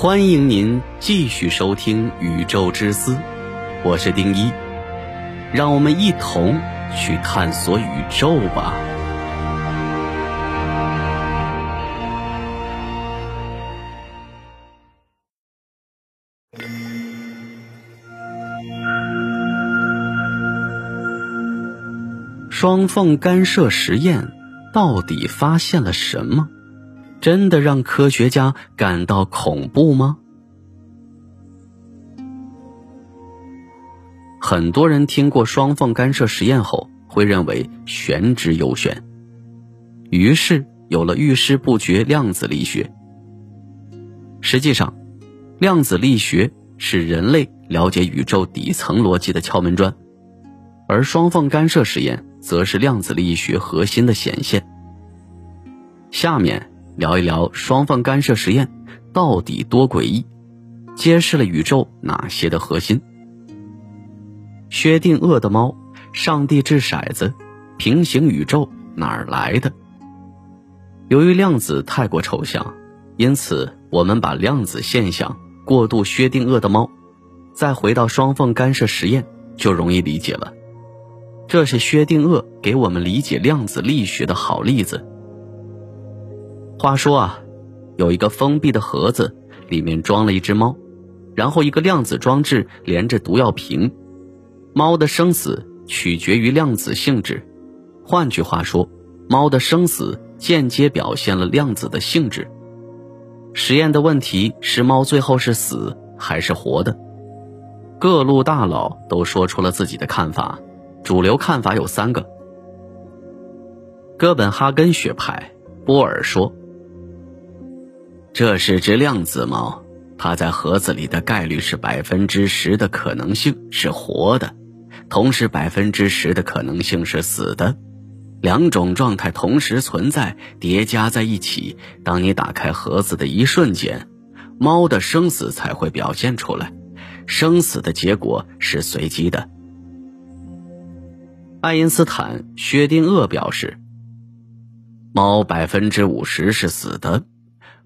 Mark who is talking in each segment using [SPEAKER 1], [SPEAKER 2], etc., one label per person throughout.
[SPEAKER 1] 欢迎您继续收听《宇宙之思》，我是丁一，让我们一同去探索宇宙吧。双缝干涉实验到底发现了什么？真的让科学家感到恐怖吗？很多人听过双缝干涉实验后，会认为玄之又玄，于是有了遇事不决量子力学。实际上，量子力学是人类了解宇宙底层逻辑的敲门砖，而双缝干涉实验则是量子力学核心的显现。下面。聊一聊双缝干涉实验到底多诡异，揭示了宇宙哪些的核心。薛定谔的猫，上帝掷骰子，平行宇宙哪儿来的？由于量子太过抽象，因此我们把量子现象过度薛定谔的猫，再回到双缝干涉实验就容易理解了。这是薛定谔给我们理解量子力学的好例子。话说啊，有一个封闭的盒子，里面装了一只猫，然后一个量子装置连着毒药瓶。猫的生死取决于量子性质，换句话说，猫的生死间接表现了量子的性质。实验的问题是猫最后是死还是活的？各路大佬都说出了自己的看法，主流看法有三个。哥本哈根学派，波尔说。这是只量子猫，它在盒子里的概率是百分之十的可能性是活的，同时百分之十的可能性是死的，两种状态同时存在，叠加在一起。当你打开盒子的一瞬间，猫的生死才会表现出来，生死的结果是随机的。爱因斯坦、薛定谔表示，猫百分之五十是死的。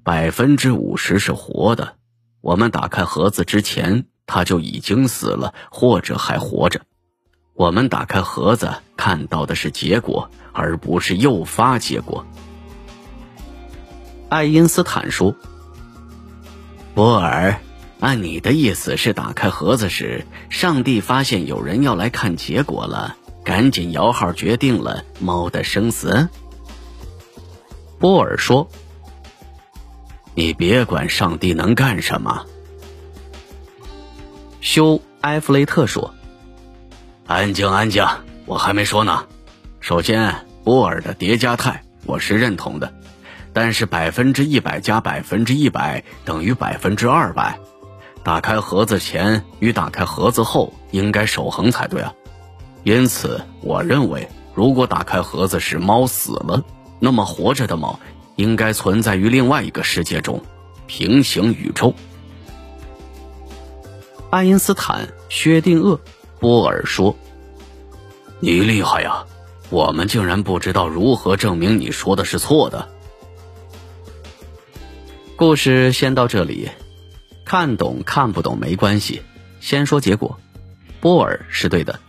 [SPEAKER 1] 百分之五十是活的，我们打开盒子之前，它就已经死了，或者还活着。我们打开盒子看到的是结果，而不是诱发结果。爱因斯坦说：“波尔，按你的意思是，打开盒子时，上帝发现有人要来看结果了，赶紧摇号决定了猫的生死。”波尔说。你别管上帝能干什么。修埃弗雷特说：“安静，安静，我还没说呢。首先，波尔的叠加态我是认同的，但是百分之一百加百分之一百等于百分之二百。打开盒子前与打开盒子后应该守恒才对啊。因此，我认为，如果打开盒子时猫死了，那么活着的猫。”应该存在于另外一个世界中，平行宇宙。爱因斯坦、薛定谔、波尔说：“你厉害呀！我们竟然不知道如何证明你说的是错的。”故事先到这里，看懂看不懂没关系，先说结果。波尔是对的，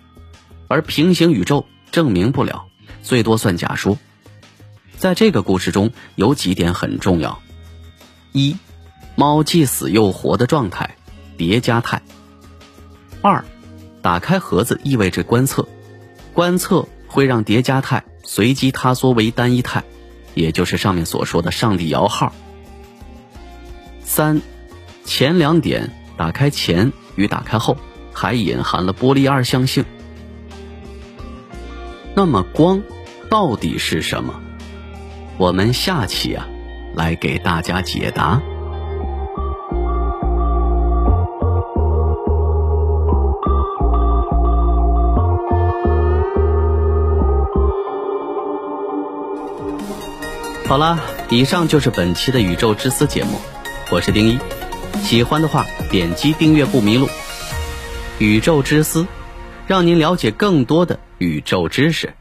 [SPEAKER 1] 而平行宇宙证明不了，最多算假说。在这个故事中有几点很重要：一，猫既死又活的状态，叠加态；二，打开盒子意味着观测，观测会让叠加态随机塌缩为单一态，也就是上面所说的上帝摇号；三，前两点打开前与打开后还隐含了波粒二象性。那么光到底是什么？我们下期啊，来给大家解答。好了，以上就是本期的宇宙之思节目，我是丁一。喜欢的话，点击订阅不迷路。宇宙之思，让您了解更多的宇宙知识。